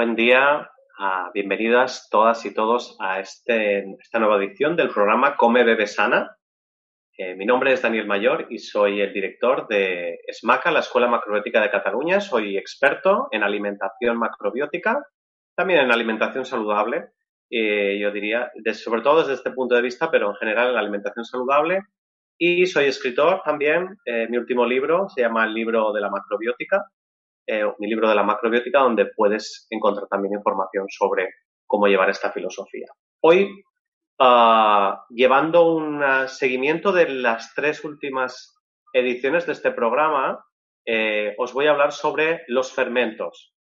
Buen día, uh, bienvenidas todas y todos a este, esta nueva edición del programa Come Bebe Sana. Eh, mi nombre es Daniel Mayor y soy el director de SMACA, la Escuela Macrobiótica de Cataluña. Soy experto en alimentación macrobiótica, también en alimentación saludable, eh, yo diría, sobre todo desde este punto de vista, pero en general en alimentación saludable. Y soy escritor también. Eh, mi último libro se llama El libro de la macrobiótica eh, mi libro de la macrobiótica, donde puedes encontrar también información sobre cómo llevar esta filosofía. Hoy, uh, llevando un seguimiento de las tres últimas ediciones de este programa, eh, os voy a hablar sobre los fermentos.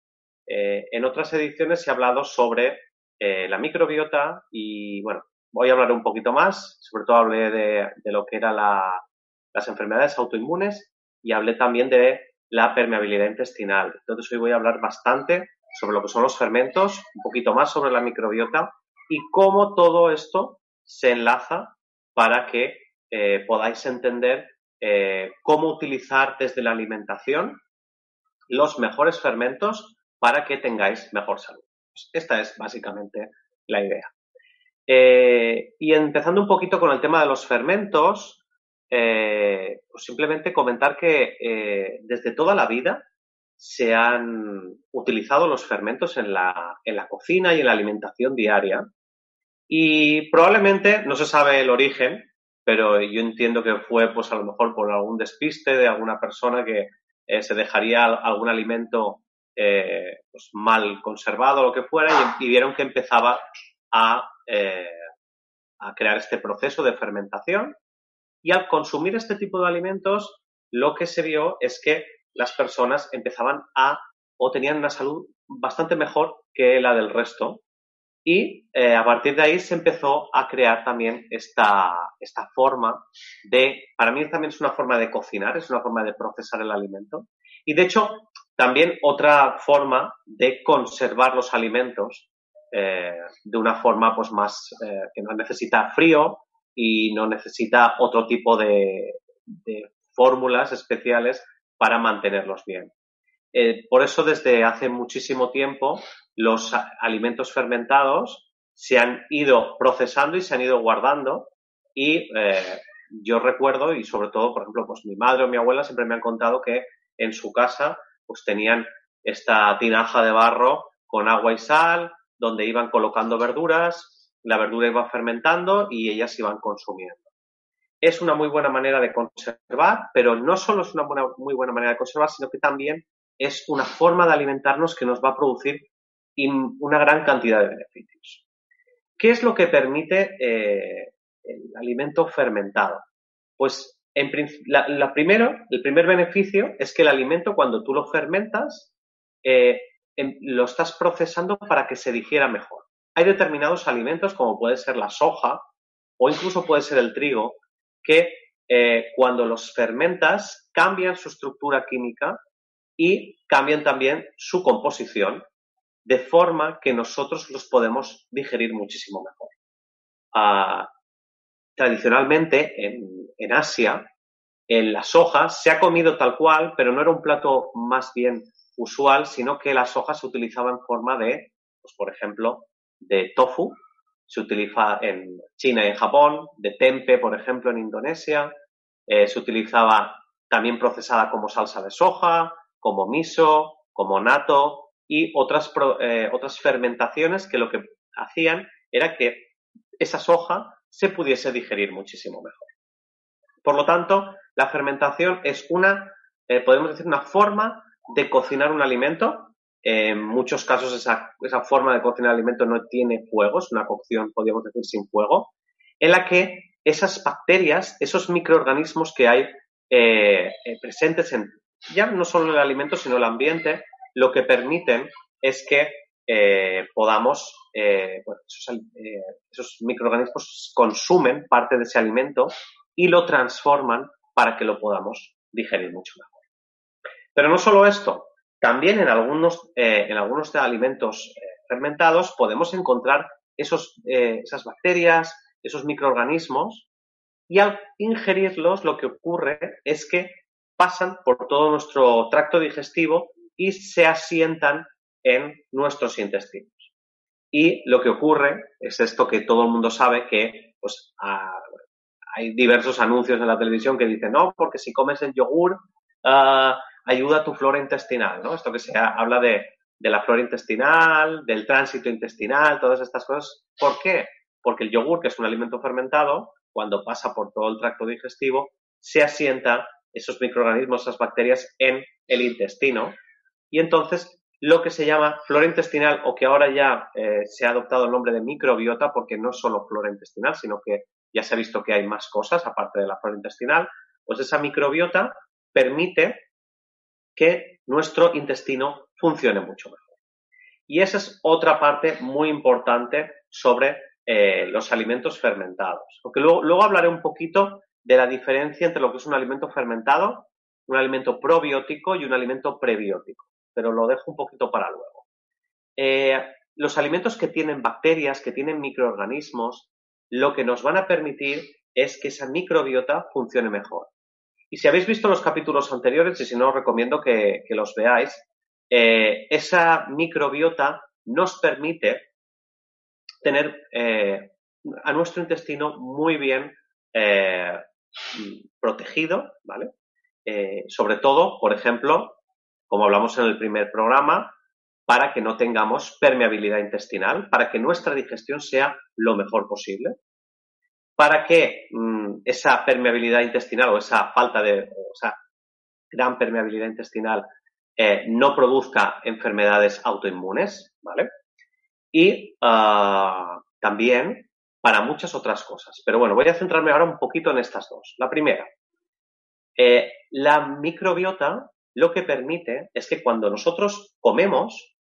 Eh, en otras ediciones he hablado sobre la microbiota y, bueno, voy a hablar un poquito más, sobre todo hablé de lo que eran las enfermedades autoinmunes y hablé también de la permeabilidad intestinal. Entonces hoy voy a hablar bastante sobre lo que son los fermentos, un poquito más sobre la microbiota y cómo todo esto se enlaza para que eh, podáis entender eh, cómo utilizar desde la alimentación los mejores fermentos para que tengáis mejor salud. Pues esta es básicamente la idea. Eh, y empezando un poquito con el tema de los fermentos, eh, pues simplemente comentar que eh, desde toda la vida se han utilizado los fermentos en la, en la cocina y en la alimentación diaria. Y probablemente no se sabe el origen, pero yo entiendo que fue pues a lo mejor por algún despiste de alguna persona que eh, se dejaría algún alimento pues mal conservado lo que fuera y, vieron que empezaba a, a crear este proceso de fermentación y al consumir este tipo de alimentos, lo que se vio es que las personas empezaban a o tenían una salud bastante mejor que la del resto. Y eh, a partir de ahí se empezó a crear también esta, esta forma de, para mí también es una forma de cocinar, es una forma de procesar el alimento. Y de hecho, también otra forma de conservar los alimentos eh, de una forma pues más eh, que no necesita frío, y no necesita otro tipo de, fórmulas especiales para mantenerlos bien. Eh, por eso desde hace muchísimo tiempo los alimentos fermentados se han ido procesando y se han ido guardando y eh, yo recuerdo y sobre todo por ejemplo pues mi madre o mi abuela siempre me han contado que en su casa pues tenían esta tinaja de barro con agua y sal donde iban colocando verduras la verdura iba fermentando y ellas iban consumiendo. Es una muy buena manera de conservar, pero no solo es una muy buena manera de conservar, sino que también es una forma de alimentarnos que nos va a producir una gran cantidad de beneficios. ¿Qué es lo que permite eh, el alimento fermentado? Pues en la, primero, el primer beneficio es que el alimento cuando tú lo fermentas eh, em, lo estás procesando para que se digiera mejor hay determinados alimentos, como puede ser la soja o incluso puede ser el trigo, que eh, cuando los fermentas cambian su estructura química y cambian también su composición, de forma que nosotros los podemos digerir muchísimo mejor. Ah, tradicionalmente en, Asia, en la soja se ha comido tal cual, pero no era un plato más bien usual, sino que la soja se utilizaba en forma de, pues, por ejemplo, de tofu, se utiliza en China y en Japón, de tempe, por ejemplo, en Indonesia, eh, se utilizaba también procesada como salsa de soja, como miso, como nato y otras, eh, otras fermentaciones que lo que hacían era que esa soja se pudiese digerir muchísimo mejor. Por lo tanto, la fermentación es una, eh, podemos decir, una forma de cocinar un alimento. En muchos casos esa, esa forma de cocinar el alimento no tiene fuego, es una cocción, podríamos decir, sin fuego, en la que esas bacterias, esos microorganismos que hay eh, eh, presentes en ya no solo el alimento, sino el ambiente, lo que permiten es que eh, podamos, esos, microorganismos consumen parte de ese alimento y lo transforman para que lo podamos digerir mucho mejor. Pero no solo esto, también en algunos, en algunos alimentos fermentados podemos encontrar esos, esas bacterias, esos microorganismos y al ingerirlos lo que ocurre es que pasan por todo nuestro tracto digestivo y se asientan en nuestros intestinos. Y lo que ocurre es esto que todo el mundo sabe que pues, hay diversos anuncios en la televisión que dicen, no, porque si comes el yogur ah, ayuda a tu flora intestinal, ¿no? Esto que se habla de, de la flora intestinal, del tránsito intestinal, todas estas cosas. ¿Por qué? Porque el yogur, que es un alimento fermentado, cuando pasa por todo el tracto digestivo, se asienta esos microorganismos, esas bacterias en el intestino y entonces lo que se llama flora intestinal o que ahora ya eh, se ha adoptado el nombre de microbiota porque no es solo flora intestinal, sino que ya se ha visto que hay más cosas aparte de la flora intestinal, pues esa microbiota permite que nuestro intestino funcione mucho mejor. Y esa es otra parte muy importante sobre eh, los alimentos fermentados. Porque luego, hablaré un poquito de la diferencia entre lo que es un alimento fermentado, un alimento probiótico y un alimento prebiótico, pero lo dejo un poquito para luego. Eh, los alimentos que tienen bacterias, que tienen microorganismos, lo que nos van a permitir es que esa microbiota funcione mejor. Y si habéis visto los capítulos anteriores, y si no, os recomiendo que, los veáis, eh, esa microbiota nos permite tener eh, a nuestro intestino muy bien eh, protegido, ¿vale? Sobre todo, por ejemplo, como hablamos en el primer programa, para que no tengamos permeabilidad intestinal, para que nuestra digestión sea lo mejor posible, para que mm, esa permeabilidad intestinal o esa falta de, o gran permeabilidad intestinal no produzca enfermedades autoinmunes, ¿vale? y ah, también para muchas otras cosas. Pero bueno, voy a centrarme ahora un poquito en estas dos. La primera, eh, la microbiota lo que permite es que cuando nosotros comemos,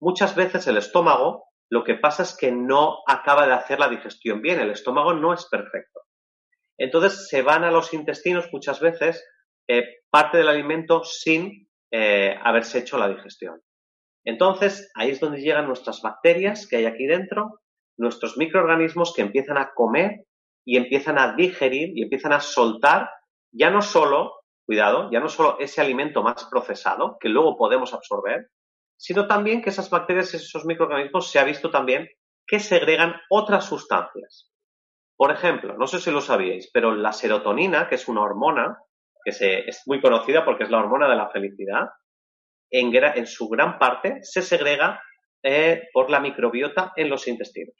muchas veces el estómago lo que pasa es que no acaba de hacer la digestión bien, el estómago no es perfecto. Entonces se van a los intestinos muchas veces eh, parte del alimento sin eh, haberse hecho la digestión. Entonces, ahí es donde llegan nuestras bacterias que hay aquí dentro, nuestros microorganismos que empiezan a comer y empiezan a digerir y empiezan a soltar ya no solo, cuidado, ya no solo ese alimento más procesado que luego podemos absorber, sino también que esas bacterias, y esos microorganismos, se ha visto también que segregan otras sustancias. Por ejemplo, no sé si lo sabíais, pero la serotonina, que es una hormona, que es muy conocida porque es la hormona de la felicidad, en, su gran parte se segrega eh, por la microbiota en los intestinos.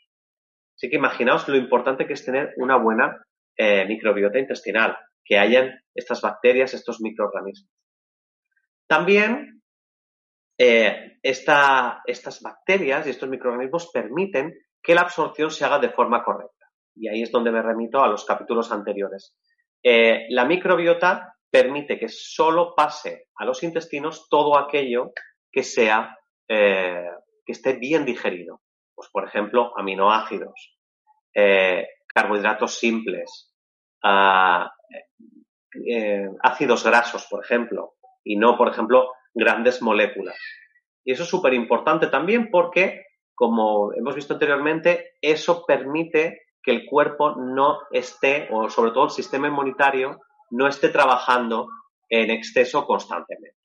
Así que imaginaos lo importante que es tener una buena eh, microbiota intestinal, que hayan estas bacterias, estos microorganismos. También eh, estas bacterias y estos microorganismos permiten que la absorción se haga de forma correcta. Y ahí es donde me remito a los capítulos anteriores. la microbiota permite que solo pase a los intestinos todo aquello que sea, eh, que esté bien digerido. Pues, por ejemplo, aminoácidos, eh, carbohidratos simples, ah, eh, ácidos grasos, por ejemplo, y no, por ejemplo, grandes moléculas. Y eso es súper importante también porque, como hemos visto anteriormente, eso permite que el cuerpo no esté, o sobre todo el sistema inmunitario, no esté trabajando en exceso constantemente.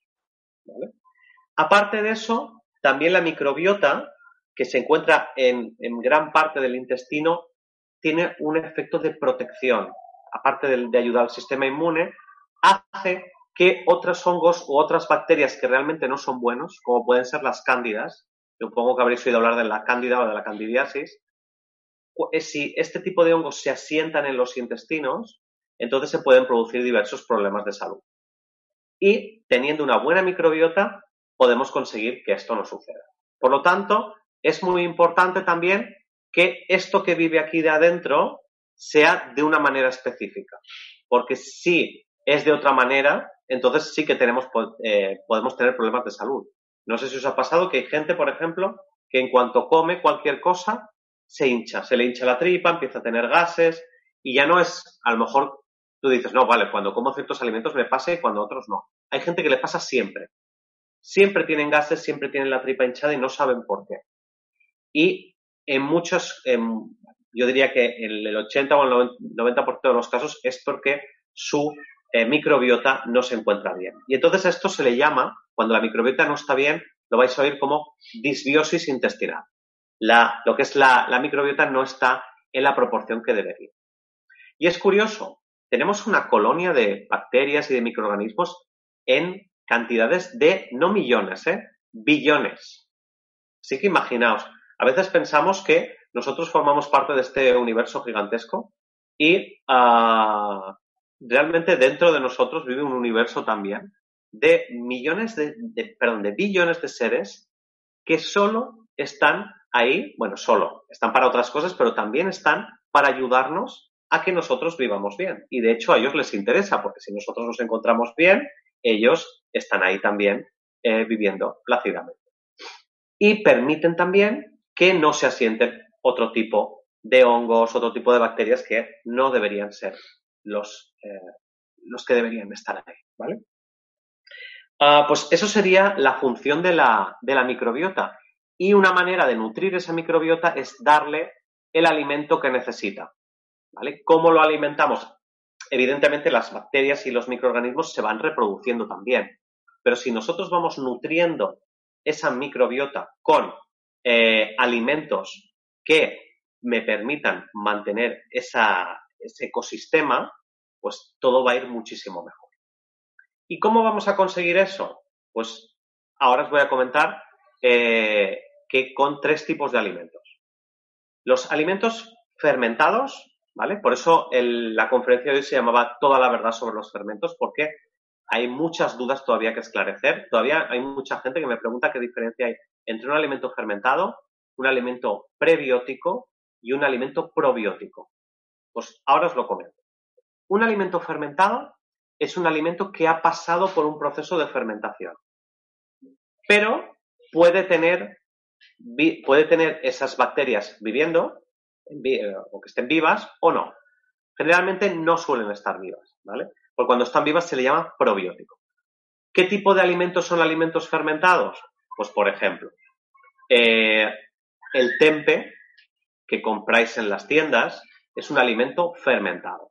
Aparte de eso, también la microbiota, que se encuentra en, gran parte del intestino, tiene un efecto de protección. Aparte de, ayudar al sistema inmune, hace que otros hongos u otras bacterias que realmente no son buenos, como pueden ser las cándidas, supongo que habréis oído hablar de la cándida o de la candidiasis, eh, si este tipo de hongos se asientan en los intestinos, entonces se pueden producir diversos problemas de salud. Y teniendo una buena microbiota, podemos conseguir que esto no suceda. Por lo tanto, es muy importante también que esto que vive aquí de adentro sea de una manera específica. Porque si es de otra manera, entonces sí que tenemos, eh, podemos tener problemas de salud. No sé si os ha pasado que hay gente, por ejemplo, que en cuanto come cualquier cosa, se hincha, se le hincha la tripa, empieza a tener gases y ya no es, a lo mejor tú dices, no, vale, cuando como ciertos alimentos me pasa y cuando otros no. Hay gente que le pasa siempre. Siempre tienen gases, siempre tienen la tripa hinchada y no saben por qué. Y en muchos, yo diría que en el 80 o el 90% de los casos es porque su eh, microbiota no se encuentra bien. Y entonces esto se le llama, cuando la microbiota no está bien, lo vais a oír como disbiosis intestinal. La, lo que es la, microbiota no está en la proporción que debería. Y es curioso, tenemos una colonia de bacterias y de microorganismos en cantidades de, no millones, ¿eh? billones. Así que imaginaos, a veces pensamos que nosotros formamos parte de este universo gigantesco y uh, realmente dentro de nosotros vive un universo también de millones de, perdón, de billones de seres que solo están ahí, bueno, solo, están para otras cosas, pero también están para ayudarnos a que nosotros vivamos bien. Y de hecho a ellos les interesa, porque si nosotros nos encontramos bien, ellos están ahí también eh, viviendo plácidamente. Y permiten también que no se asienten otro tipo de hongos, otro tipo de bacterias que no deberían ser los, eh, los que deberían estar ahí, ¿vale? Ah, pues eso sería la función de la, de la microbiota. Y una manera de nutrir esa microbiota es darle el alimento que necesita. ¿Vale? ¿Cómo lo alimentamos? Evidentemente las bacterias y los microorganismos se van reproduciendo también. Pero si nosotros vamos nutriendo esa microbiota con eh, alimentos que me permitan mantener esa, ese ecosistema, pues todo va a ir muchísimo mejor. ¿Y cómo vamos a conseguir eso? Pues ahora os voy a comentar eh, que con tres tipos de alimentos. Los alimentos fermentados, ¿vale? Por eso la conferencia de hoy se llamaba Toda la verdad sobre los fermentos, porque hay muchas dudas todavía que esclarecer. Todavía hay mucha gente que me pregunta qué diferencia hay entre un alimento fermentado, un alimento prebiótico y un alimento probiótico. Pues ahora os lo comento. Un alimento fermentado es un alimento que ha pasado por un proceso de fermentación, pero puede tener, puede tener esas bacterias viviendo eh, o que estén vivas o no. Generalmente no suelen estar vivas, ¿vale? Porque cuando están vivas se le llama probiótico. ¿Qué tipo de alimentos son alimentos fermentados? Pues, por ejemplo, eh, el tempe que compráis en las tiendas es un alimento fermentado.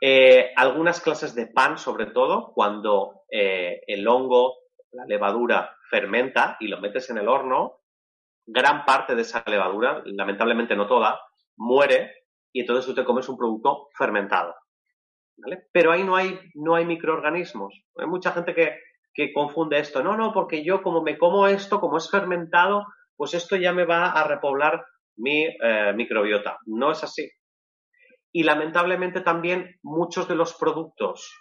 Eh, algunas clases de pan, sobre todo, cuando eh, el hongo, la levadura, fermenta y lo metes en el horno, gran parte de esa levadura, lamentablemente no toda, muere y entonces tú te comes un producto fermentado. Pero ahí no hay, no hay microorganismos. Hay mucha gente que, que confunde esto. No, no, porque yo como me como esto, como es fermentado, pues esto ya me va a repoblar mi eh, microbiota. No es así. Y lamentablemente también muchos de los productos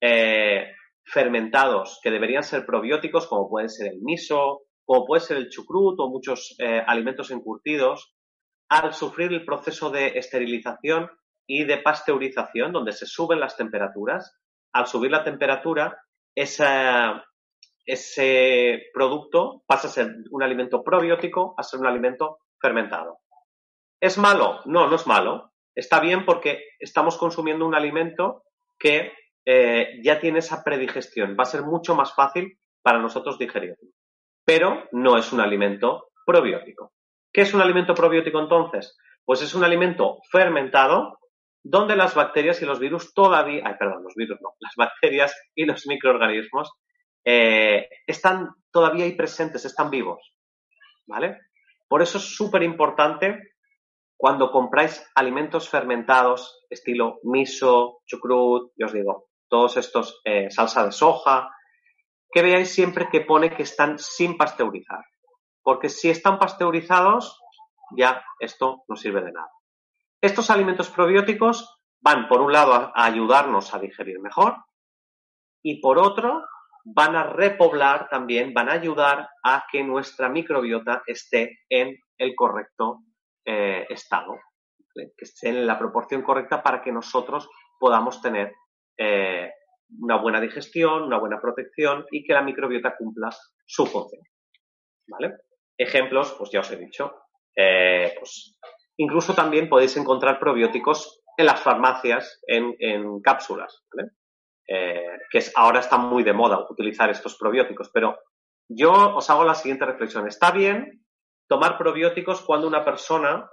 eh, fermentados que deberían ser probióticos, como pueden ser el miso, como puede ser el chucrut o muchos eh, alimentos encurtidos, al sufrir el proceso de esterilización y de pasteurización, donde se suben las temperaturas, al subir la temperatura, ese producto pasa a ser un alimento probiótico a ser un alimento fermentado. ¿Es malo? No, no es malo. Está bien porque estamos consumiendo un alimento que eh, ya tiene esa predigestión. Va a ser mucho más fácil para nosotros digerirlo. Pero no es un alimento probiótico. ¿Qué es un alimento probiótico entonces? Pues es un alimento fermentado donde las bacterias y los virus todavía, ay, perdón, los virus no, las bacterias y los microorganismos eh, están todavía ahí presentes, están vivos. ¿Vale? Por eso es súper importante cuando compráis alimentos fermentados, estilo miso, chucrut, yo os digo, todos estos eh, salsa de soja, que veáis siempre que pone que están sin pasteurizar. Porque si están pasteurizados, ya esto no sirve de nada. Estos alimentos probióticos van, por un lado, a ayudarnos a digerir mejor y por otro, van a repoblar también, van a ayudar a que nuestra microbiota esté en el correcto eh, estado, que esté en la proporción correcta para que nosotros podamos tener eh, una buena digestión, una buena protección y que la microbiota cumpla su función. ¿Vale? Ejemplos, pues ya os he dicho. Eh, pues, incluso también podéis encontrar probióticos en las farmacias en, en cápsulas. ¿vale? Eh, que es, ahora está muy de moda utilizar estos probióticos, pero yo os hago la siguiente reflexión. Está bien tomar probióticos cuando una persona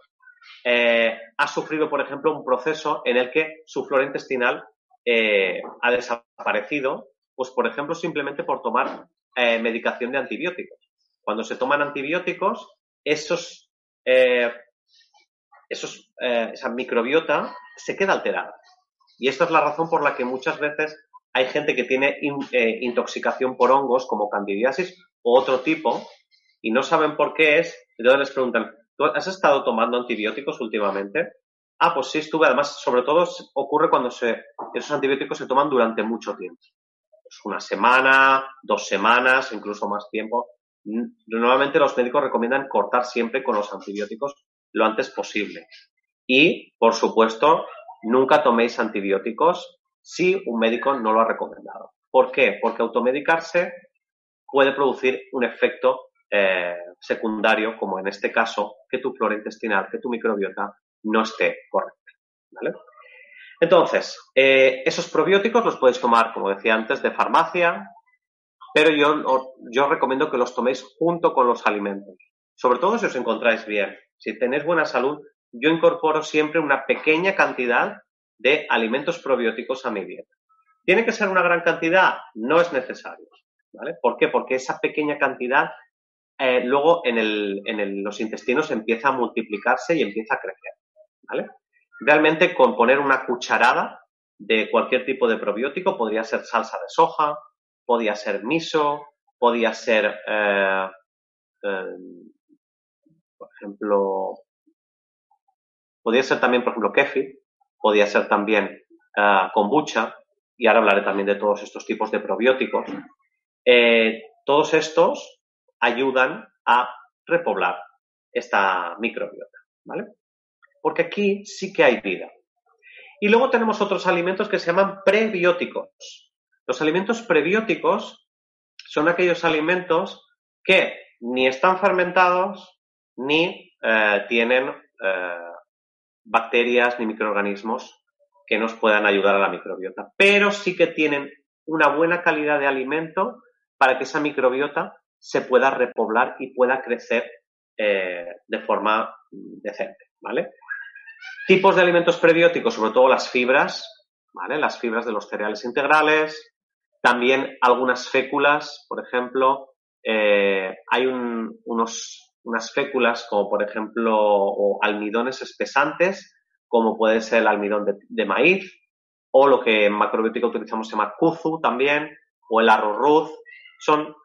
eh, ha sufrido, por ejemplo, un proceso en el que su flora intestinal eh, ha desaparecido, pues, por ejemplo, simplemente por tomar medicación de antibióticos. Cuando se toman antibióticos, esos, esos, esa microbiota se queda alterada. Y esta es la razón por la que muchas veces hay gente que tiene eh, intoxicación por hongos como candidiasis o otro tipo y no saben por qué es. Entonces les preguntan, ¿tú has estado tomando antibióticos últimamente? Ah, pues sí estuve. Además, sobre todo ocurre cuando se, esos antibióticos se toman durante mucho tiempo. Pues una semana, dos semanas, incluso más tiempo. Normalmente los médicos recomiendan cortar siempre con los antibióticos lo antes posible. Y, por supuesto, Nunca toméis antibióticos si un médico no lo ha recomendado. ¿Por qué? Porque automedicarse puede producir un efecto eh, secundario, como en este caso, que tu flora intestinal, que tu microbiota no esté correcta. ¿vale? Entonces, eh, esos probióticos los podéis tomar, como decía antes, de farmacia, pero yo, yo recomiendo que los toméis junto con los alimentos. Sobre todo si os encontráis bien. Si tenéis buena salud, yo incorporo siempre una pequeña cantidad de alimentos probióticos a mi dieta. ¿Tiene que ser una gran cantidad? No es necesario. ¿vale? ¿Por qué? Porque esa pequeña cantidad eh, luego en, los intestinos empieza a multiplicarse y empieza a crecer. ¿vale? Realmente con poner una cucharada de cualquier tipo de probiótico, podría ser salsa de soja, podría ser miso, podría ser, eh, eh, por ejemplo, Podría ser también, por ejemplo, kefir, podría ser también uh, kombucha, y ahora hablaré también de todos estos tipos de probióticos. Eh, todos estos ayudan a repoblar esta microbiota, ¿vale? Porque aquí sí que hay vida. Y luego tenemos otros alimentos que se llaman prebióticos. Los alimentos prebióticos son aquellos alimentos que ni están fermentados ni eh, tienen eh, bacterias ni microorganismos que nos puedan ayudar a la microbiota, pero sí que tienen una buena calidad de alimento para que esa microbiota se pueda repoblar y pueda crecer eh, de forma decente, ¿vale? Tipos de alimentos prebióticos, sobre todo las fibras, ¿vale? Las fibras de los cereales integrales, también algunas féculas, por ejemplo, eh, hay unos unas féculas como por ejemplo o almidones espesantes, como puede ser el almidón de, maíz, o lo que en macrobiótica utilizamos se llama kuzu también, o el arroz Son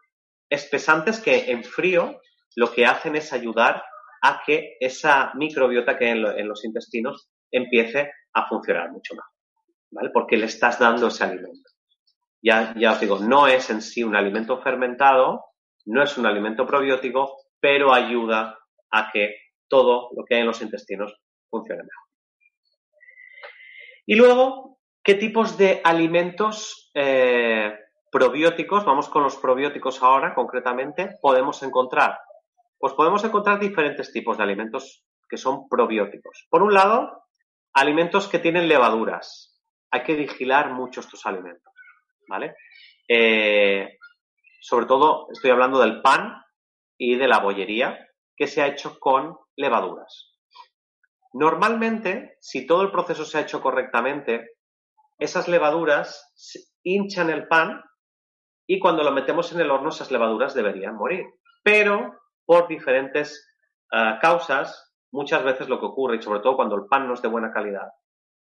espesantes que en frío lo que hacen es ayudar a que esa microbiota que hay en, los intestinos empiece a funcionar mucho más, ¿vale? Porque le estás dando ese alimento. Ya, ya os digo, no es en sí un alimento fermentado, no es un alimento probiótico, pero ayuda a que todo lo que hay en los intestinos funcione mejor. Y luego, ¿qué tipos de alimentos eh, probióticos, vamos con los probióticos ahora concretamente, podemos encontrar? Pues podemos encontrar diferentes tipos de alimentos que son probióticos. Por un lado, alimentos que tienen levaduras. Hay que vigilar mucho estos alimentos, ¿vale? Eh, sobre todo, estoy hablando del pan, y de la bollería que se ha hecho con levaduras. Normalmente, si todo el proceso se ha hecho correctamente, esas levaduras hinchan el pan y cuando lo metemos en el horno esas levaduras deberían morir. Pero por diferentes eh, causas, muchas veces lo que ocurre, y sobre todo cuando el pan no es de buena calidad,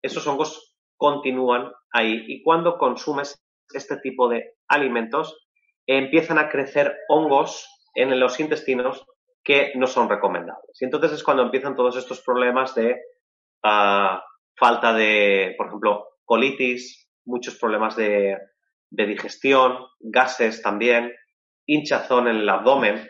esos hongos continúan ahí y cuando consumes este tipo de alimentos empiezan a crecer hongos en los intestinos que no son recomendables. Y entonces es cuando empiezan todos estos problemas de ah, falta de, por ejemplo, colitis, muchos problemas de, de digestión, gases también, hinchazón en el abdomen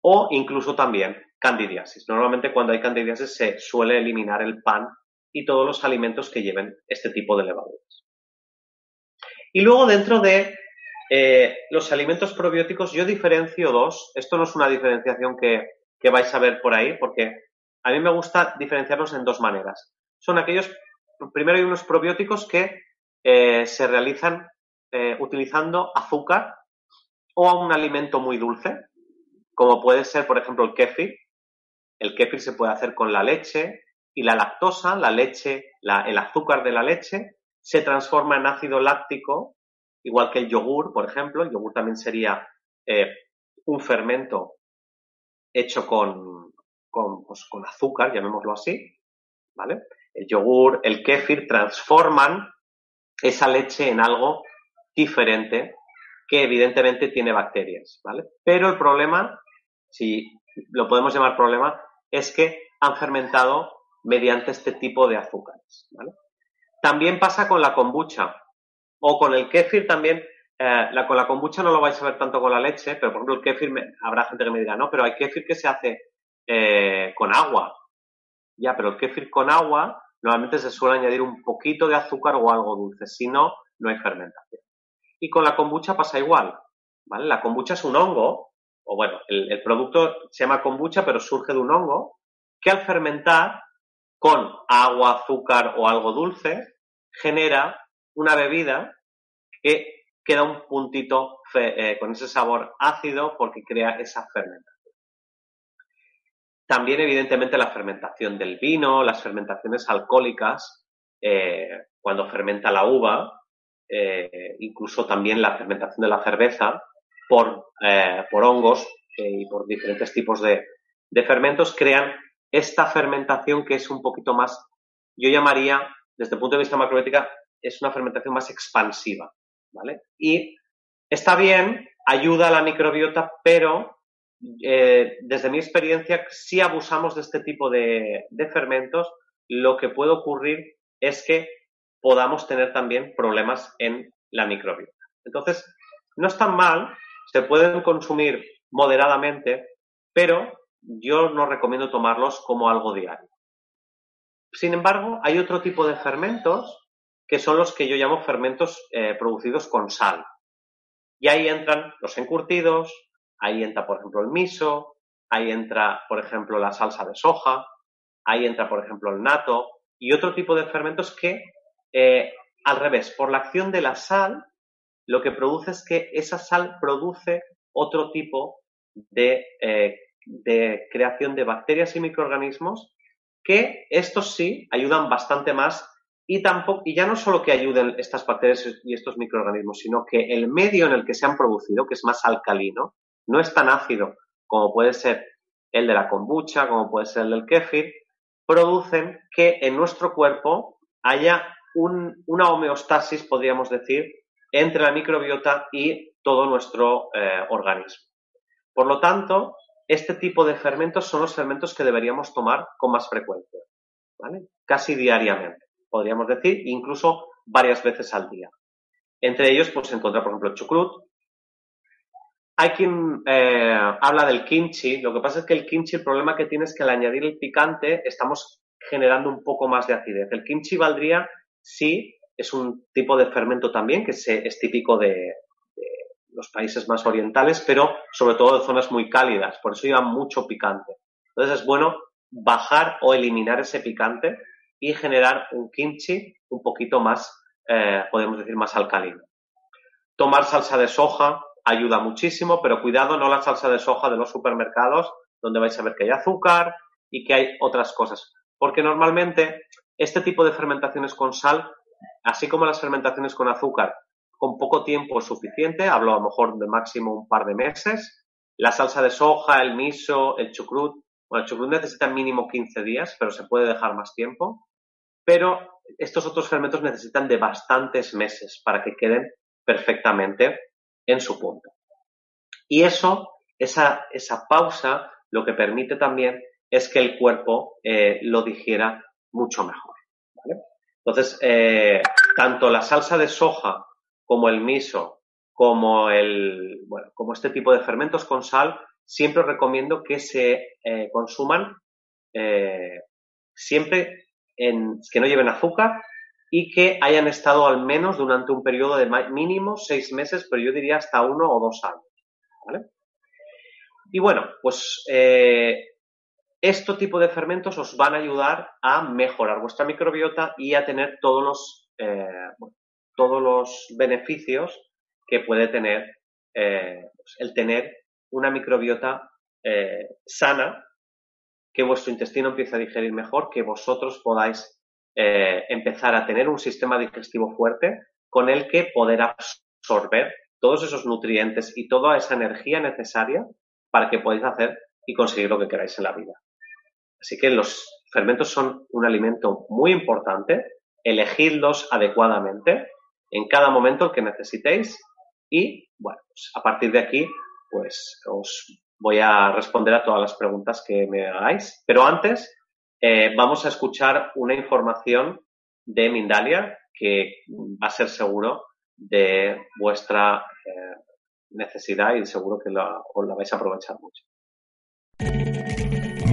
o incluso también candidiasis. Normalmente cuando hay candidiasis se suele eliminar el pan y todos los alimentos que lleven este tipo de levaduras. Y luego dentro de eh, los alimentos probióticos yo diferencio dos. Esto no es una diferenciación que, vais a ver por ahí porque a mí me gusta diferenciarlos en dos maneras. Son aquellos, primero hay unos probióticos que eh, se realizan eh, utilizando azúcar o un alimento muy dulce, como puede ser, por ejemplo, el kéfir. El kéfir se puede hacer con la leche y la lactosa, la leche, el azúcar de la leche, se transforma en ácido láctico, igual que el yogur, por ejemplo. El yogur también sería eh, un fermento hecho con, pues, con azúcar, llamémoslo así, ¿vale? El yogur, el kéfir transforman esa leche en algo diferente que evidentemente tiene bacterias, ¿vale? Pero el problema, si lo podemos llamar problema, es que han fermentado mediante este tipo de azúcares, ¿vale? También pasa con la kombucha o con el kéfir también. Eh, la, con la kombucha no lo vais a ver tanto con la leche, pero por ejemplo el kéfir, habrá gente que me dirá, no, pero hay kéfir que se hace eh, con agua. Ya, pero el kéfir con agua normalmente se suele añadir un poquito de azúcar o algo dulce, si no, no hay fermentación. Y con la kombucha pasa igual, ¿vale? La kombucha es un hongo, o bueno, el, producto se llama kombucha, pero surge de un hongo, que al fermentar con agua, azúcar o algo dulce, genera una bebida que queda un puntito eh, con ese sabor ácido porque crea esa fermentación. También, evidentemente, la fermentación del vino, las fermentaciones alcohólicas, eh, cuando fermenta la uva, eh, incluso también la fermentación de la cerveza por, por hongos y por diferentes tipos de, de, fermentos, crean esta fermentación que es un poquito más, yo llamaría, desde el punto de vista macrobiótica, es una fermentación más expansiva, ¿vale? Y está bien, ayuda a la microbiota, pero desde mi experiencia, si abusamos de este tipo de, de fermentos, lo que puede ocurrir es que podamos tener también problemas en la microbiota. Entonces, no es tan mal, se pueden consumir moderadamente, pero yo no recomiendo tomarlos como algo diario. Sin embargo, hay otro tipo de fermentos que son los que yo llamo fermentos eh, producidos con sal. Y ahí entran los encurtidos, ahí entra, por ejemplo, el miso, ahí entra, por ejemplo, la salsa de soja, ahí entra, por ejemplo, el nato y otro tipo de fermentos que eh, al revés, por la acción de la sal, lo que produce es que esa sal produce otro tipo de, eh, de creación de bacterias y microorganismos que estos sí ayudan bastante más y tampoco, y ya no solo que ayuden estas bacterias y estos microorganismos, sino que el medio en el que se han producido, que es más alcalino, no es tan ácido como puede ser el de la kombucha, como puede ser el del kéfir, producen que en nuestro cuerpo haya una homeostasis, podríamos decir, entre la microbiota y todo nuestro eh, organismo. Por lo tanto, este tipo de fermentos son los fermentos que deberíamos tomar con más frecuencia, Casi diariamente, podríamos decir, incluso varias veces al día. Entre ellos, pues se encuentra, por ejemplo, el chucrut. Hay quien eh, habla del kimchi. Lo que pasa es que el kimchi, el problema que tiene es que al añadir el picante, estamos generando un poco más de acidez. El kimchi valdría sí es un tipo de fermento también que es típico de, los países más orientales, pero sobre todo de zonas muy cálidas, por eso lleva mucho picante. Entonces es bueno bajar o eliminar ese picante y generar un kimchi un poquito más, eh, podemos decir, más alcalino. Tomar salsa de soja ayuda muchísimo, pero cuidado, no la salsa de soja de los supermercados, donde vais a ver que hay azúcar y que hay otras cosas. Porque normalmente este tipo de fermentaciones con sal, así como las fermentaciones con azúcar, con poco tiempo es suficiente, hablo a lo mejor de máximo un par de meses. La salsa de soja, el miso, el chucrut, bueno, el chucrut necesita mínimo 15 días, pero se puede dejar más tiempo. Pero estos otros fermentos necesitan de bastantes meses para que queden perfectamente en su punto. Y eso, esa, esa pausa, lo que permite también es que el cuerpo eh, lo digiera mucho mejor. Entonces, eh, tanto la salsa de soja como el miso, como el, bueno, como este tipo de fermentos con sal, siempre recomiendo que se eh, consuman siempre que no lleven azúcar y que hayan estado al menos durante un periodo de mínimo seis meses, pero yo diría hasta uno o dos años. ¿vale? Y bueno, pues eh, este tipo de fermentos os van a ayudar a mejorar vuestra microbiota y a tener todos los, eh, todos los beneficios que puede tener eh, pues el tener una microbiota sana, que vuestro intestino empiece a digerir mejor, que vosotros podáis empezar a tener un sistema digestivo fuerte con el que poder absorber todos esos nutrientes y toda esa energía necesaria para que podáis hacer y conseguir lo que queráis en la vida. Así que los fermentos son un alimento muy importante, elegidlos adecuadamente en cada momento que necesitéis y, bueno, pues a partir de aquí, pues os voy a responder a todas las preguntas que me hagáis. Pero antes, eh, vamos a escuchar una información de Mindalia que va a ser seguro de vuestra eh, necesidad y seguro que la, os la vais a aprovechar mucho.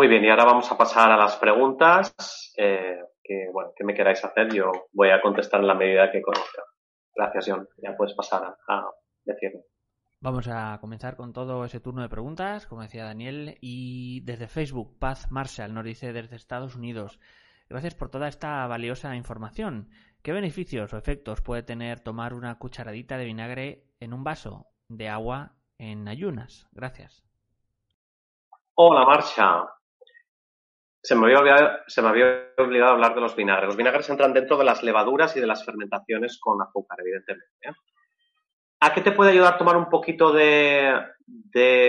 Muy bien, y ahora vamos a pasar a las preguntas eh, que, bueno, que me queráis hacer. Yo voy a contestar en la medida que conozca. Gracias, John. Ya puedes pasar a, decirme. Vamos a comenzar con todo ese turno de preguntas, como decía Daniel, y desde Facebook, Paz Marshall nos dice desde Estados Unidos, gracias por toda esta valiosa información. ¿Qué beneficios o efectos puede tener tomar una cucharadita de vinagre en un vaso de agua en ayunas? Gracias. Hola, Marcha. Se me, había olvidado, hablar de los vinagres. Los vinagres entran dentro de las levaduras y de las fermentaciones con azúcar, evidentemente. ¿eh? ¿A qué te puede ayudar tomar un poquito de,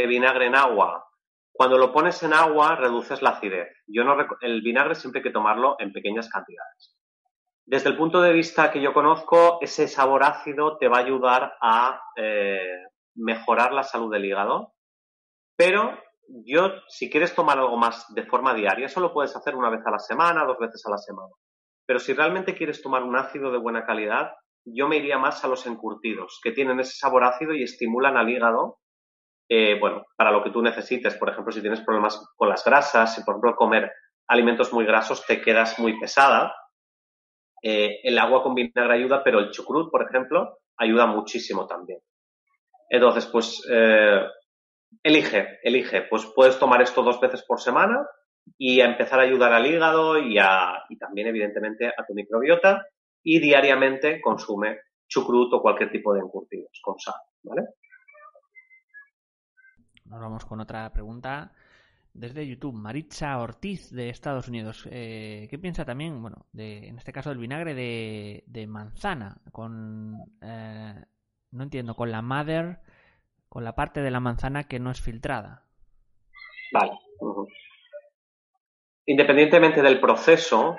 vinagre en agua? Cuando lo pones en agua, reduces la acidez. Yo no el vinagre siempre hay que tomarlo en pequeñas cantidades. Desde el punto de vista que yo conozco, ese sabor ácido te va a ayudar a eh, mejorar la salud del hígado, pero yo, si quieres tomar algo más de forma diaria, eso lo puedes hacer una vez a la semana, dos veces a la semana. Pero si realmente quieres tomar un ácido de buena calidad, yo me iría más a los encurtidos, que tienen ese sabor ácido y estimulan al hígado, eh, bueno, para lo que tú necesites. Por ejemplo, si tienes problemas con las grasas, si por ejemplo comer alimentos muy grasos te quedas muy pesada, eh, el agua con vinagre ayuda, pero el chucrut, por ejemplo, ayuda muchísimo también. Entonces, pues eh, Elige, elige. Pues puedes tomar esto dos veces por semana y a empezar a ayudar al hígado y, a, y también, evidentemente, a tu microbiota. Y diariamente consume chucrut o cualquier tipo de encurtidos con sal, ¿vale? Nos vamos con otra pregunta desde YouTube. Maritza Ortiz de Estados Unidos. Eh, ¿Qué piensa también, bueno, de, en este caso del vinagre de, manzana? Con, eh, no entiendo, con la Mother con la parte de la manzana que no es filtrada. Vale. Independientemente del proceso,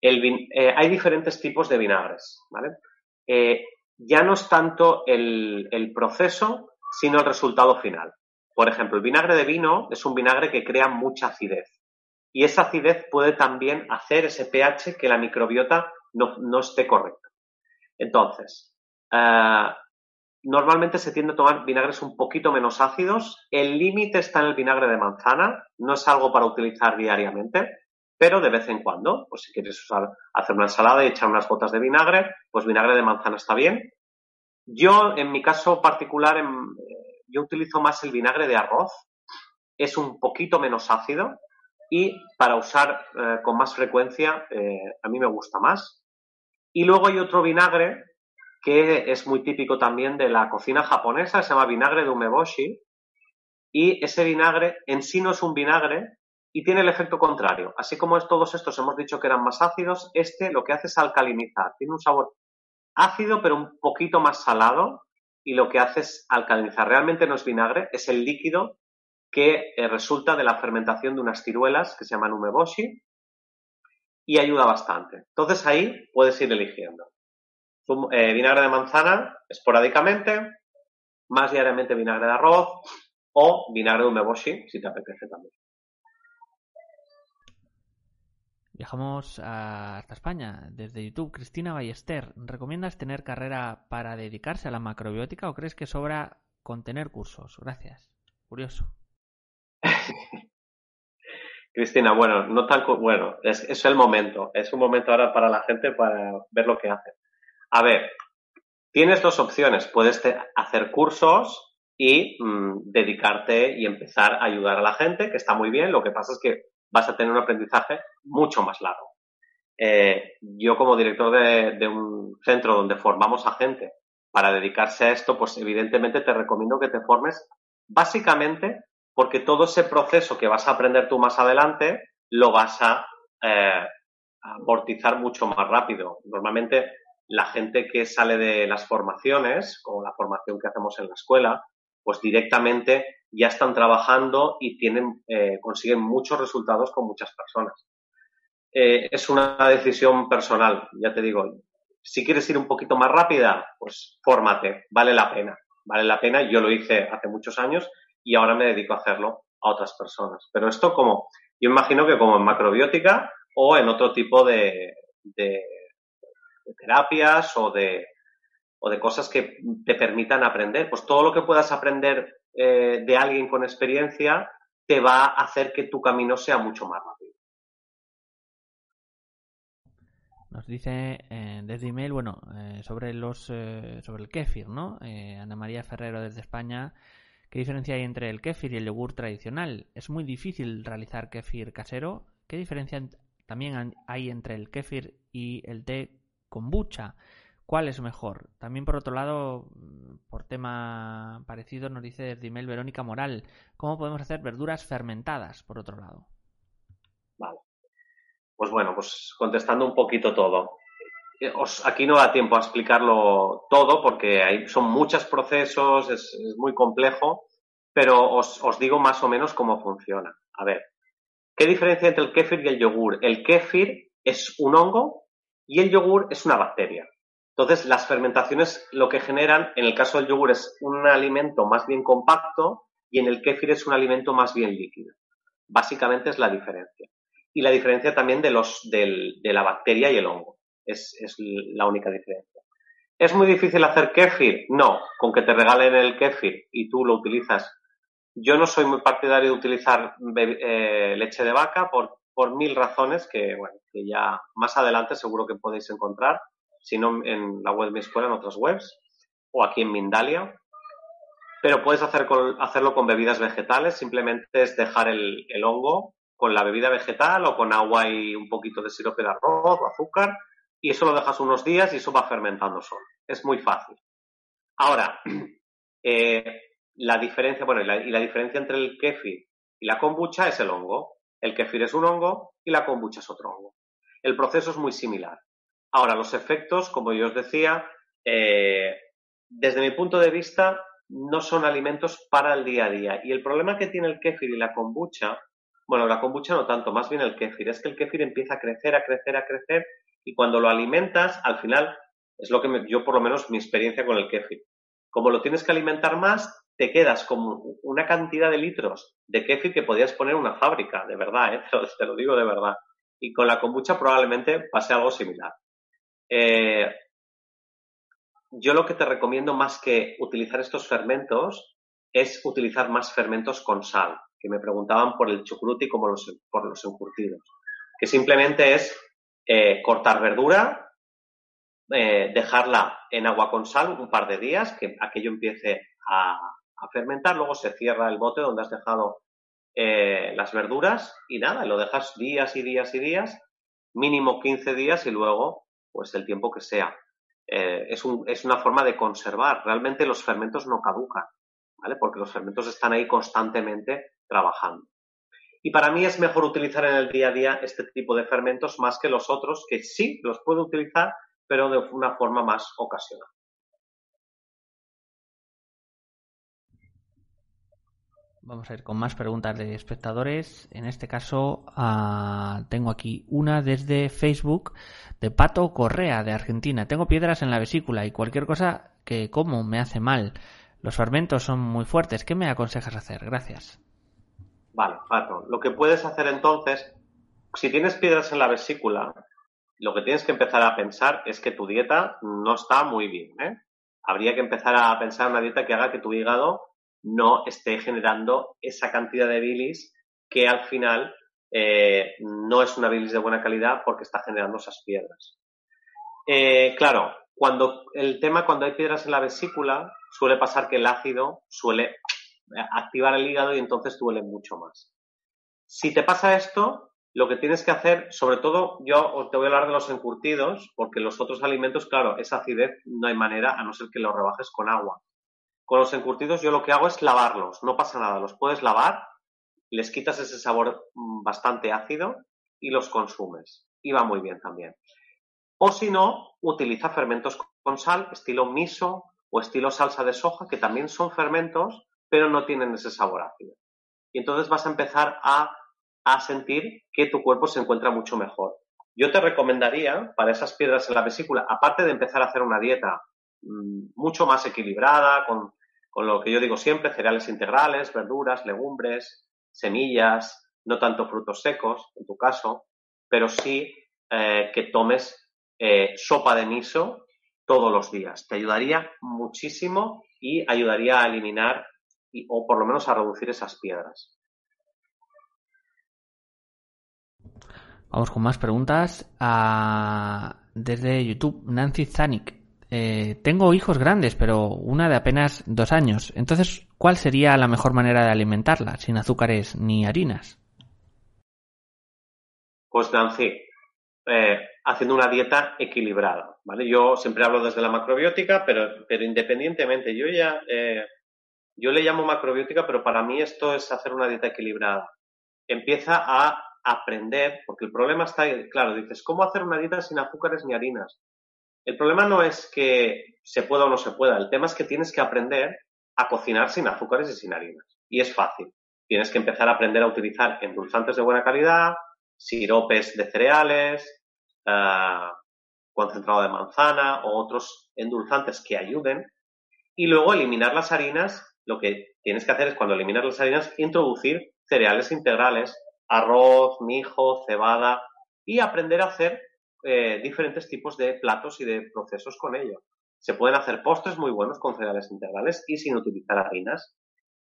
eh, hay diferentes tipos de vinagres, ¿vale? Eh, ya no es tanto el, proceso, sino el resultado final. Por ejemplo, el vinagre de vino es un vinagre que crea mucha acidez. Y esa acidez puede también hacer ese pH que la microbiota no, no esté correcta. Entonces, eh, normalmente se tiende a tomar vinagres un poquito menos ácidos. El límite está en el vinagre de manzana, no es algo para utilizar diariamente, pero de vez en cuando, pues si quieres hacer una ensalada y echar unas gotas de vinagre, pues vinagre de manzana está bien. Yo, en mi caso particular, yo utilizo más el vinagre de arroz, es un poquito menos ácido y para usar eh, con más frecuencia eh, a mí me gusta más. Y luego hay otro vinagre que es muy típico también de la cocina japonesa, se llama vinagre de umeboshi. Y ese vinagre en sí no es un vinagre y tiene el efecto contrario. Así como todos estos hemos dicho que eran más ácidos, este lo que hace es alcalinizar. Tiene un sabor ácido pero un poquito más salado y lo que hace es alcalinizar. Realmente no es vinagre, es el líquido que eh, resulta de la fermentación de unas ciruelas que se llaman umeboshi y ayuda bastante. Entonces ahí puedes ir eligiendo. Eh, vinagre de manzana esporádicamente, más diariamente vinagre de arroz o vinagre de umeboshi si te apetece también. Viajamos hasta España desde YouTube. Cristina Ballester, ¿recomiendas tener carrera para dedicarse a la macrobiótica o crees que sobra con tener cursos? Gracias. Curioso. Cristina, bueno, no tan bueno, es, es el momento, es un momento ahora para la gente para ver lo que hace. A ver, tienes dos opciones. Puedes hacer cursos y mm, dedicarte y empezar a ayudar a la gente, que está muy bien. Lo que pasa es que vas a tener un aprendizaje mucho más largo. Eh, yo como director de, un centro donde formamos a gente para dedicarse a esto, pues evidentemente te recomiendo que te formes básicamente porque todo ese proceso que vas a aprender tú más adelante lo vas a eh, amortizar mucho más rápido. Normalmente la gente que sale de las formaciones, como la formación que hacemos en la escuela, pues directamente ya están trabajando y tienen, eh, consiguen muchos resultados con muchas personas. Eh, es una decisión personal, ya te digo. Si quieres ir un poquito más rápida, pues fórmate, vale la pena. Vale la pena, yo lo hice hace muchos años y ahora me dedico a hacerlo a otras personas. Pero esto como, yo imagino que como en macrobiótica o en otro tipo de de terapias o de, o de cosas que te permitan aprender. Pues todo lo que puedas aprender eh, de alguien con experiencia te va a hacer que tu camino sea mucho más rápido. Nos dice eh, desde email, bueno, eh, sobre los sobre el kéfir, ¿no? Ana María Ferrero desde España, ¿qué diferencia hay entre el kéfir y el yogur tradicional? Es muy difícil realizar kéfir casero. ¿Qué diferencia también hay entre el kéfir y el té kombucha. ¿Cuál es mejor? También, por otro lado, por tema parecido, nos dice desde email Verónica Moral, ¿cómo podemos hacer verduras fermentadas, por otro lado? Vale. Pues bueno, pues contestando un poquito todo. Eh, aquí no da tiempo a explicarlo todo porque hay, son muchos procesos, es, muy complejo, pero os, os, digo más o menos cómo funciona. A ver, ¿qué diferencia entre el kéfir y el yogur? El kéfir es un hongo y el yogur es una bacteria. Entonces, las fermentaciones lo que generan, en el caso del yogur, es un alimento más bien compacto y en el kéfir es un alimento más bien líquido. Básicamente es la diferencia. Y la diferencia también de, los, de la bacteria y el hongo. Es, es la única diferencia. ¿Es muy difícil hacer kéfir? No, con que te regalen el kéfir y tú lo utilizas. Yo no soy muy partidario de utilizar eh, leche de vaca por, por mil razones que, ya más adelante seguro que podéis encontrar, si no en la web de mi escuela, en otras webs, o aquí en Mindalia. Pero puedes hacer hacerlo con bebidas vegetales, simplemente es dejar el, hongo con la bebida vegetal o con agua y un poquito de sirope de arroz o azúcar, y eso lo dejas unos días y eso va fermentando solo. Es muy fácil. Ahora, eh, la diferencia, bueno, y la, la, diferencia entre el kefir y la kombucha es el hongo. El kefir es un hongo y la kombucha es otro hongo. El proceso es muy similar. Ahora, los efectos, como yo os decía, eh, desde mi punto de vista, no son alimentos para el día a día. Y el problema que tiene el kefir y la kombucha, bueno, la kombucha no tanto, más bien el kefir, es que el kefir empieza a crecer, a crecer, a crecer, y cuando lo alimentas, al final, es lo que yo por lo menos mi experiencia con el kefir. Como lo tienes que alimentar más, te quedas con una cantidad de litros de kefir que podías poner una fábrica, de verdad, ¿eh? te, lo, digo de verdad. Y con la kombucha probablemente pase algo similar. Eh, yo lo que te recomiendo más que utilizar estos fermentos es utilizar más fermentos con sal, que me preguntaban por el chucruti como los, por los encurtidos, que simplemente es eh, cortar verdura, dejarla en agua con sal un par de días, que aquello empiece a, fermentar, luego se cierra el bote donde has dejado eh, las verduras y nada, lo dejas días y días y días, mínimo 15 días y luego pues el tiempo que sea. es, es, una forma de conservar. Realmente los fermentos no caducan, ¿vale? Porque los fermentos están ahí constantemente trabajando. Y para mí es mejor utilizar en el día a día este tipo de fermentos más que los otros, que sí los puedo utilizar, pero de una forma más ocasional. Vamos a ir con más preguntas de espectadores. En este caso, ah, tengo aquí una desde Facebook de Pato Correa, de Argentina. Tengo piedras en la vesícula y cualquier cosa que como me hace mal. Los fermentos son muy fuertes. ¿Qué me aconsejas hacer? Gracias. Vale, Pato. Lo que puedes hacer entonces, si tienes piedras en la vesícula, lo que tienes que empezar a pensar es que tu dieta no está muy bien. ¿eh? Habría que empezar a pensar una dieta que haga que tu hígado no esté generando esa cantidad de bilis que al final eh, no es una bilis de buena calidad porque está generando esas piedras. Eh, claro, cuando el tema cuando hay piedras en la vesícula suele pasar que el ácido suele activar el hígado y entonces duele mucho más. Si te pasa esto, lo que tienes que hacer, sobre todo, yo te voy a hablar de los encurtidos, porque los otros alimentos, claro, esa acidez no hay manera a no ser que los rebajes con agua. Con los encurtidos yo lo que hago es lavarlos, no pasa nada, los puedes lavar, les quitas ese sabor mm, bastante ácido y los consumes. Y va muy bien también. O si no, utiliza fermentos con sal, estilo miso o estilo salsa de soja, que también son fermentos, pero no tienen ese sabor ácido. Y entonces vas a empezar a a sentir que tu cuerpo se encuentra mucho mejor. Yo te recomendaría, para esas piedras en la vesícula, aparte de empezar a hacer una dieta mucho más equilibrada, con, lo que yo digo siempre, cereales integrales, verduras, legumbres, semillas, no tanto frutos secos, en tu caso, pero sí eh, que tomes eh, sopa de miso todos los días. Te ayudaría muchísimo y ayudaría a eliminar o por lo menos a reducir esas piedras. Vamos con más preguntas. Ah, desde YouTube, Nancy Zanik. Eh, tengo hijos grandes, pero una de apenas dos años. Entonces, ¿cuál sería la mejor manera de alimentarla, sin azúcares ni harinas? Pues Nancy, eh, haciendo una dieta equilibrada, ¿vale? Yo siempre hablo desde la macrobiótica, pero, pero independientemente, yo ya, eh, yo le llamo macrobiótica, pero para mí esto es hacer una dieta equilibrada. Empieza a aprender, porque el problema está, claro, dices, ¿cómo hacer una dieta sin azúcares ni harinas? El problema no es que se pueda o no se pueda, el tema es que tienes que aprender a cocinar sin azúcares y sin harinas. Y es fácil. Tienes que empezar a aprender a utilizar endulzantes de buena calidad, siropes de cereales, ah, concentrado de manzana o otros endulzantes que ayuden. Y luego eliminar las harinas, lo que tienes que hacer es cuando eliminas las harinas, introducir cereales integrales arroz, mijo, cebada y aprender a hacer eh, diferentes tipos de platos y de procesos con ello. Se pueden hacer postres muy buenos con cereales integrales y sin utilizar harinas.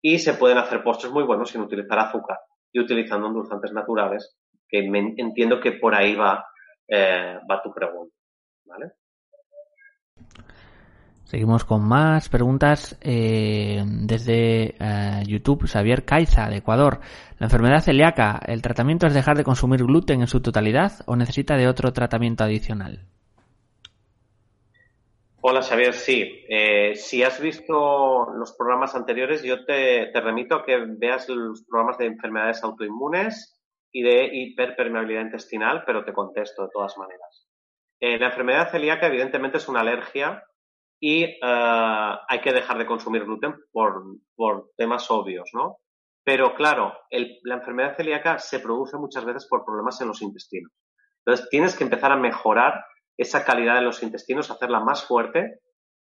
Y se pueden hacer postres muy buenos sin utilizar azúcar y utilizando endulzantes naturales, que entiendo que por ahí va, eh, va tu pregunta. ¿Vale? Seguimos con más preguntas eh, desde eh, YouTube. Xavier Caiza, de Ecuador. ¿La enfermedad celíaca, el tratamiento es dejar de consumir gluten en su totalidad o necesita de otro tratamiento adicional? Hola Xavier, sí. Eh, si has visto los programas anteriores, yo te, te, remito a que veas los programas de enfermedades autoinmunes y de hiperpermeabilidad intestinal, pero te contesto de todas maneras. la enfermedad celíaca evidentemente es una alergia y eh, hay que dejar de consumir gluten por, por temas obvios, ¿no? Pero claro, la enfermedad celíaca se produce muchas veces por problemas en los intestinos. Entonces tienes que empezar a mejorar esa calidad de los intestinos, hacerla más fuerte,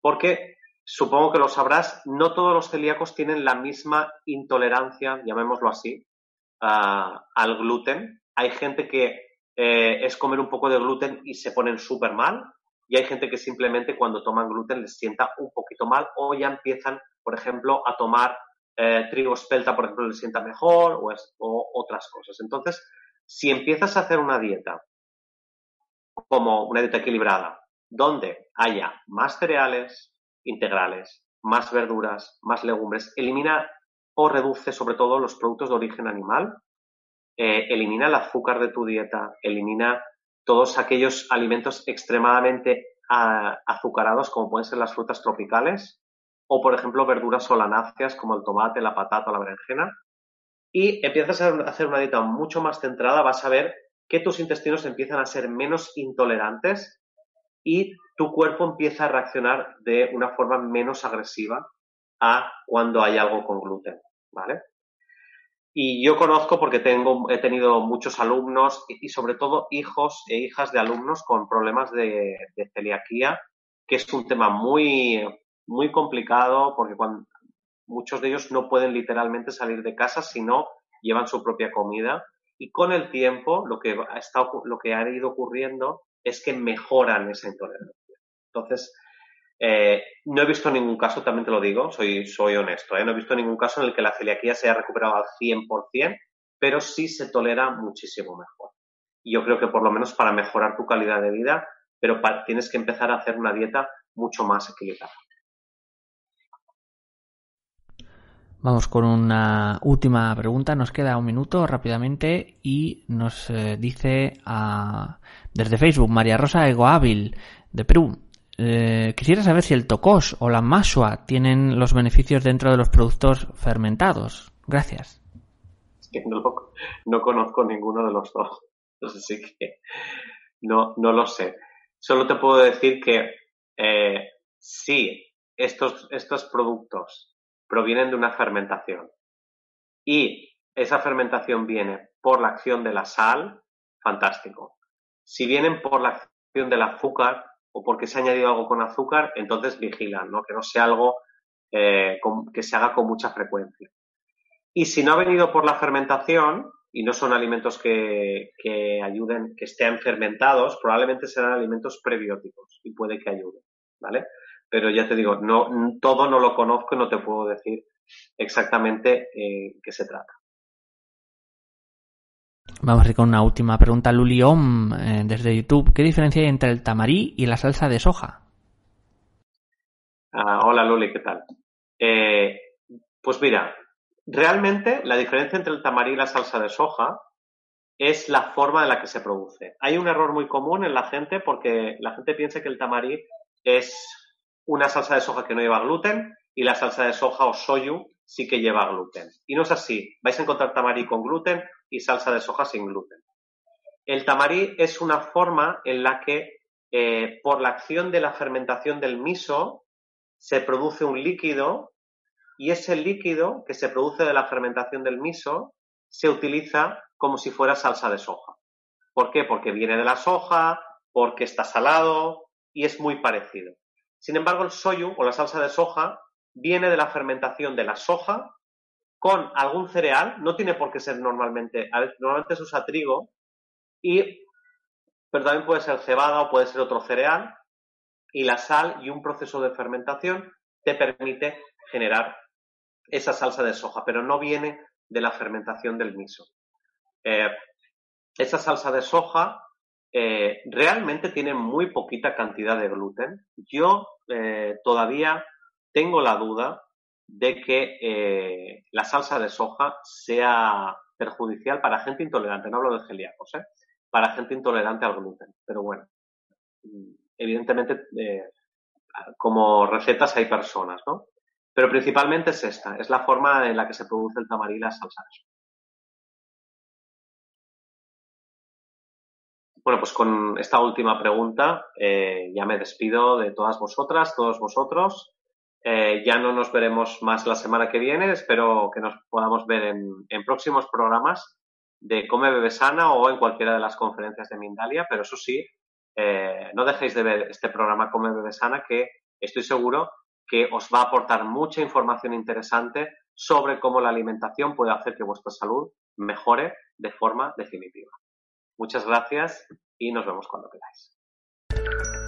porque supongo que lo sabrás, no todos los celíacos tienen la misma intolerancia, llamémoslo así, al gluten. Hay gente que eh, es comer un poco de gluten y se ponen súper mal, y hay gente que simplemente cuando toman gluten les sienta un poquito mal o ya empiezan, por ejemplo, a tomar eh, trigo espelta, por ejemplo, les sienta mejor o, otras cosas. Entonces, si empiezas a hacer una dieta como una dieta equilibrada, donde haya más cereales integrales, más verduras, más legumbres, elimina o reduce sobre todo los productos de origen animal, eh, elimina el azúcar de tu dieta, elimina todos aquellos alimentos extremadamente azucarados como pueden ser las frutas tropicales o por ejemplo verduras solanáceas como el tomate, la patata o la berenjena y empiezas a hacer una dieta mucho más centrada, vas a ver que tus intestinos empiezan a ser menos intolerantes y tu cuerpo empieza a reaccionar de una forma menos agresiva a cuando hay algo con gluten, ¿vale? Y yo conozco porque tengo, he tenido muchos alumnos y, sobre todo hijos e hijas de alumnos con problemas de, celiaquía, que es un tema muy, muy complicado porque cuando, muchos de ellos no pueden literalmente salir de casa si no llevan su propia comida. Y con el tiempo lo que, ha lo que ha ido ocurriendo es que mejoran esa intolerancia. Entonces, eh, no he visto ningún caso, también te lo digo, soy, soy honesto, ¿eh? no he visto ningún caso en el que la celiaquía se haya recuperado al 100%, pero sí se tolera muchísimo mejor. Y yo creo que por lo menos para mejorar tu calidad de vida, pero tienes que empezar a hacer una dieta mucho más equilibrada. Vamos con una última pregunta, nos queda un minuto rápidamente y nos eh, dice ah, desde Facebook María Rosa Egoávil de Perú. Eh, quisiera saber si el tocos o la masua tienen los beneficios dentro de los productos fermentados. Gracias. no, conozco ninguno de los dos, así que no, no lo sé. Solo te puedo decir que eh, sí, estos, estos productos provienen de una fermentación y esa fermentación viene por la acción de la sal, fantástico. Si vienen por la acción del azúcar, o porque se ha añadido algo con azúcar, entonces vigilan, ¿no? Que no sea algo eh, que se haga con mucha frecuencia. Y si no ha venido por la fermentación y no son alimentos que, que ayuden, que estén fermentados, probablemente serán alimentos prebióticos y puede que ayuden, ¿vale? Pero ya te digo, no, todo no lo conozco y no te puedo decir exactamente eh, qué se trata. Vamos a ir con una última pregunta. Luliom, eh, desde YouTube. ¿Qué diferencia hay entre el tamarí y la salsa de soja? Ah, hola Luli, ¿qué tal? Eh, pues mira, realmente la diferencia entre el tamarí y la salsa de soja es la forma en la que se produce. Hay un error muy común en la gente porque la gente piensa que el tamarí es una salsa de soja que no lleva gluten y la salsa de soja o soyu sí que lleva gluten. Y no es así. Vais a encontrar tamarí con gluten y salsa de soja sin gluten. El tamarí es una forma en la que, eh, por la acción de la fermentación del miso, se produce un líquido y ese líquido que se produce de la fermentación del miso se utiliza como si fuera salsa de soja. ¿Por qué? Porque viene de la soja, porque está salado y es muy parecido. Sin embargo, el soyu o la salsa de soja viene de la fermentación de la soja con algún cereal, no tiene por qué ser normalmente, normalmente se usa trigo, y, pero también puede ser cebada o puede ser otro cereal, y la sal y un proceso de fermentación te permite generar esa salsa de soja, pero no viene de la fermentación del miso. Eh, esa salsa de soja eh, realmente tiene muy poquita cantidad de gluten. Yo eh, todavía tengo la duda de que eh, la salsa de soja sea perjudicial para gente intolerante. No hablo de celíacos, ¿eh? Para gente intolerante al gluten. Pero bueno, evidentemente, eh, como recetas hay personas, ¿no? Pero principalmente es esta, es la forma en la que se produce el tamarí y la salsa de soja. Bueno, pues con esta última pregunta ya me despido de todas vosotras, todos vosotros. Eh, ya no nos veremos más la semana que viene. Espero que nos podamos ver en, próximos programas de Come Bebe Sana o en cualquiera de las conferencias de Mindalia. Pero eso sí, eh, no dejéis de ver este programa Come Bebe Sana que estoy seguro que os va a aportar mucha información interesante sobre cómo la alimentación puede hacer que vuestra salud mejore de forma definitiva. Muchas gracias y nos vemos cuando queráis.